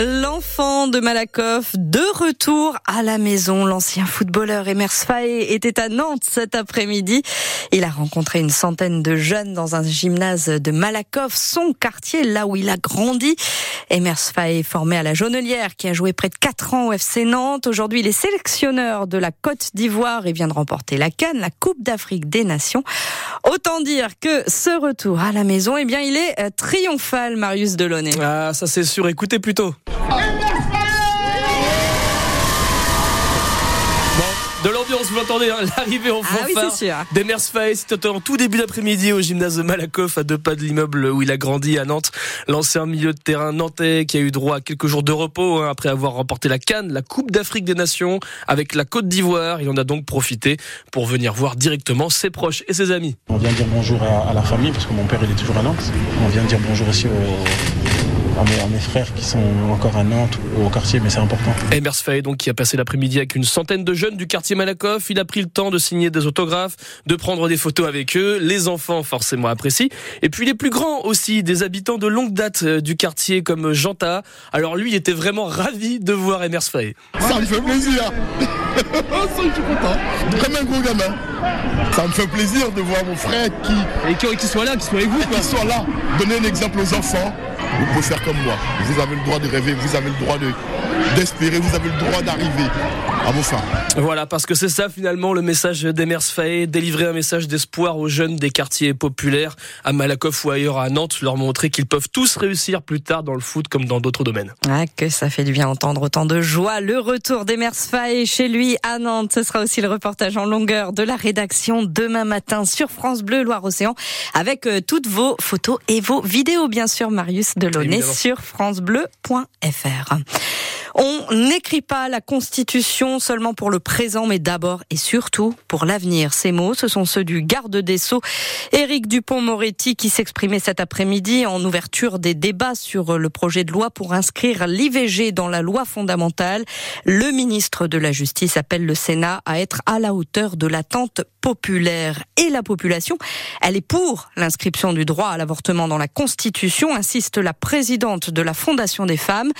L'enfant de Malakoff, de retour à la maison. L'ancien footballeur Emers était à Nantes cet après-midi. Il a rencontré une centaine de jeunes dans un gymnase de Malakoff, son quartier, là où il a grandi. Emers est formé à la Jaunelière, qui a joué près de 4 ans au FC Nantes. Aujourd'hui, il est sélectionneur de la Côte d'Ivoire et vient de remporter la Cannes, la Coupe d'Afrique des Nations. Autant dire que ce retour à la maison, eh bien, il est euh, triomphal, Marius Delaunay. Ah, ça c'est sûr. Écoutez plutôt. L'ambiance, vous l'entendez, hein, l'arrivée en ah fanfare oui, c'était en tout début d'après-midi au gymnase de Malakoff, à deux pas de l'immeuble où il a grandi à Nantes. L'ancien milieu de terrain nantais qui a eu droit à quelques jours de repos hein, après avoir remporté la Cannes, la Coupe d'Afrique des Nations avec la Côte d'Ivoire. Il en a donc profité pour venir voir directement ses proches et ses amis. On vient dire bonjour à, à la famille parce que mon père il est toujours à Nantes. On vient dire bonjour aussi aux à mes, à mes, frères qui sont encore à Nantes ou au quartier, mais c'est important. Emers Faye, donc, qui a passé l'après-midi avec une centaine de jeunes du quartier Malakoff. Il a pris le temps de signer des autographes, de prendre des photos avec eux. Les enfants, forcément, apprécient. Et puis les plus grands aussi, des habitants de longue date du quartier comme Janta. Alors lui, il était vraiment ravi de voir Emers Faye. Ça me fait plaisir. ça, je suis content. Comme un gros gamin. Ça me fait plaisir de voir mon frère qui. Et qui, qui soit là, qui soit avec vous. Qui soit là. Donner un exemple aux enfants. Vous pouvez faire comme moi. Vous avez le droit de rêver, vous avez le droit de d'espérer, vous avez le droit d'arriver à vos fins. Voilà, parce que c'est ça finalement le message d'Emers Faé, délivrer un message d'espoir aux jeunes des quartiers populaires à Malakoff ou ailleurs à Nantes, leur montrer qu'ils peuvent tous réussir plus tard dans le foot comme dans d'autres domaines. Ah, que ça fait du bien entendre autant de joie. Le retour d'Emers Faé chez lui à Nantes, ce sera aussi le reportage en longueur de la rédaction demain matin sur France Bleu Loire-Océan avec euh, toutes vos photos et vos vidéos bien sûr Marius Delaunay sur francebleu.fr. On n'écrit pas la Constitution seulement pour le présent, mais d'abord et surtout pour l'avenir. Ces mots, ce sont ceux du garde des Sceaux, Éric Dupont-Moretti, qui s'exprimait cet après-midi en ouverture des débats sur le projet de loi pour inscrire l'IVG dans la loi fondamentale. Le ministre de la Justice appelle le Sénat à être à la hauteur de l'attente populaire. Et la population, elle est pour l'inscription du droit à l'avortement dans la Constitution, insiste la présidente de la Fondation des femmes,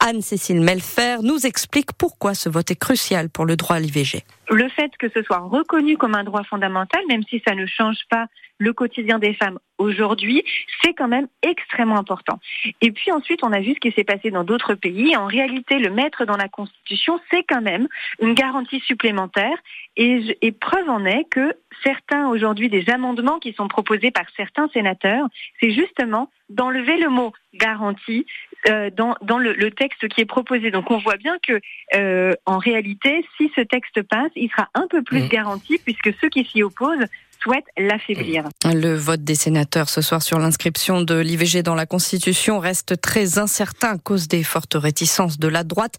Anne-Cécile Melfer, nous explique pourquoi ce vote est crucial pour le droit à l'IVG. Le fait que ce soit reconnu comme un droit fondamental, même si ça ne change pas le quotidien des femmes aujourd'hui, c'est quand même extrêmement important. Et puis ensuite, on a vu ce qui s'est passé dans d'autres pays. En réalité, le mettre dans la Constitution, c'est quand même une garantie supplémentaire. Et preuve en est que certains aujourd'hui des amendements qui sont proposés par certains sénateurs, c'est justement d'enlever le mot garantie euh, dans, dans le, le, texte qui est proposé. Donc on voit bien que euh, en réalité, si ce texte passe, il sera un peu plus mmh. garanti puisque ceux qui s'y opposent Le vote des sénateurs ce soir sur l'inscription de l'IVG dans la Constitution reste très incertain à cause des fortes réticences de la droite,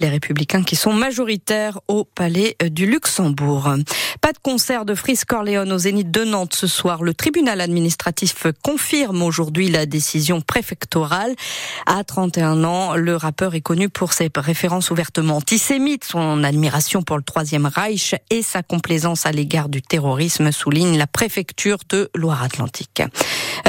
les républicains qui sont majoritaires au Palais du Luxembourg. Pas de concert de Fris Corleone au Zénith de Nantes ce soir. Le tribunal administratif confirme aujourd'hui la décision préfectorale. À 31 ans, le rappeur est connu pour ses références ouvertement antisémites, son admiration pour le Troisième Reich et sa complaisance à l'égard du terrorisme souligne la préfecture de Loire-Atlantique.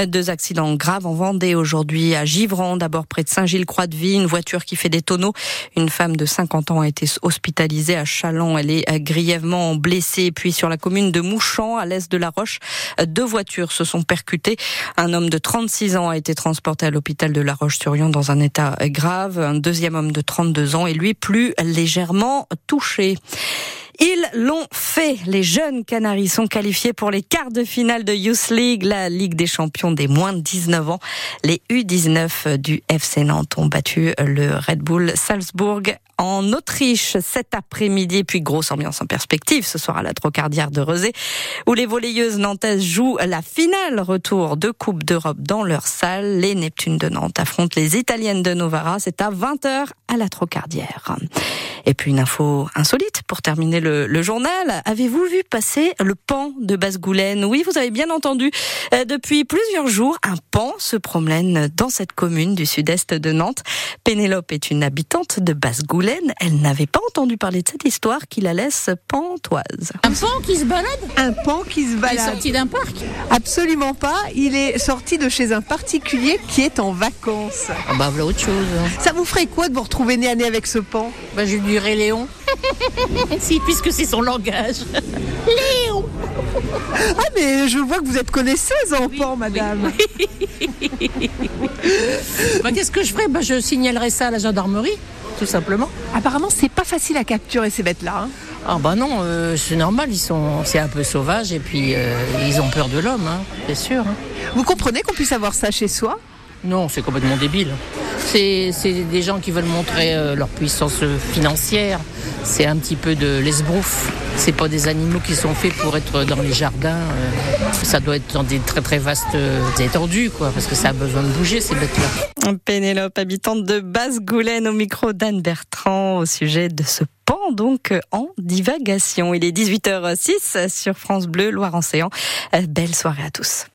Deux accidents graves en Vendée aujourd'hui à Givran, d'abord près de Saint-Gilles-Croix-de-Vie, une voiture qui fait des tonneaux. Une femme de 50 ans a été hospitalisée à Chalon, elle est grièvement blessée. Puis sur la commune de Mouchamp, à l'est de la Roche, deux voitures se sont percutées. Un homme de 36 ans a été transporté à l'hôpital de la Roche-sur-Yon dans un état grave. Un deuxième homme de 32 ans est lui plus légèrement touché. Ils l'ont fait. Les jeunes Canaries sont qualifiés pour les quarts de finale de Youth League, la Ligue des champions des moins de 19 ans. Les U19 du FC Nantes ont battu le Red Bull Salzbourg en Autriche cet après-midi. Puis grosse ambiance en perspective ce soir à la Trocardière de Rezé, où les volleyeuses nantaises jouent la finale retour de Coupe d'Europe dans leur salle. Les Neptunes de Nantes affrontent les Italiennes de Novara. C'est à 20h à la Trocardière. Et puis une info insolite pour terminer le, le journal. Avez-vous vu passer le pan de Basse-Goulaine Oui, vous avez bien entendu. Euh, depuis plusieurs jours, un pan se promène dans cette commune du sud-est de Nantes. Pénélope est une habitante de Basse-Goulaine Elle n'avait pas entendu parler de cette histoire qui la laisse pantoise. Un pan qui se balade Un pan qui se Il est balade sorti d'un parc Absolument pas. Il est sorti de chez un particulier qui est en vacances. Ah bah voilà autre chose. Ça vous ferait quoi de vous retrouver nez à nez avec ce pan? Bah je lui dirais Léon. si, puisque c'est son langage. Léon Ah mais je vois que vous êtes connaisseuse en pan, madame. Bah qu'est-ce que je ferais? Bah je signalerais ça à la gendarmerie, tout simplement. Apparemment, c'est pas facile à capturer ces bêtes-là. hein. Ah bah non, euh, c'est normal, ils sont, c'est un peu sauvage et puis euh, ils ont peur de l'homme, hein, c'est sûr. hein. Vous comprenez qu'on puisse avoir ça chez soi? Non, c'est complètement débile. C'est, c'est des gens qui veulent montrer euh, leur puissance financière. C'est un petit peu de l'esbrouf. C'est pas des animaux qui sont faits pour être dans les jardins. euh. ça doit être dans des très très vastes euh, étendues, quoi, parce que ça a besoin de bouger ces bêtes-là. Pénélope, habitante de Basse-Goulaine, au micro d'Anne Bertrand, au sujet de ce pan, donc en divagation. Il est 18h06 sur France Bleu, Loire-Océan. Euh, Belle soirée à tous.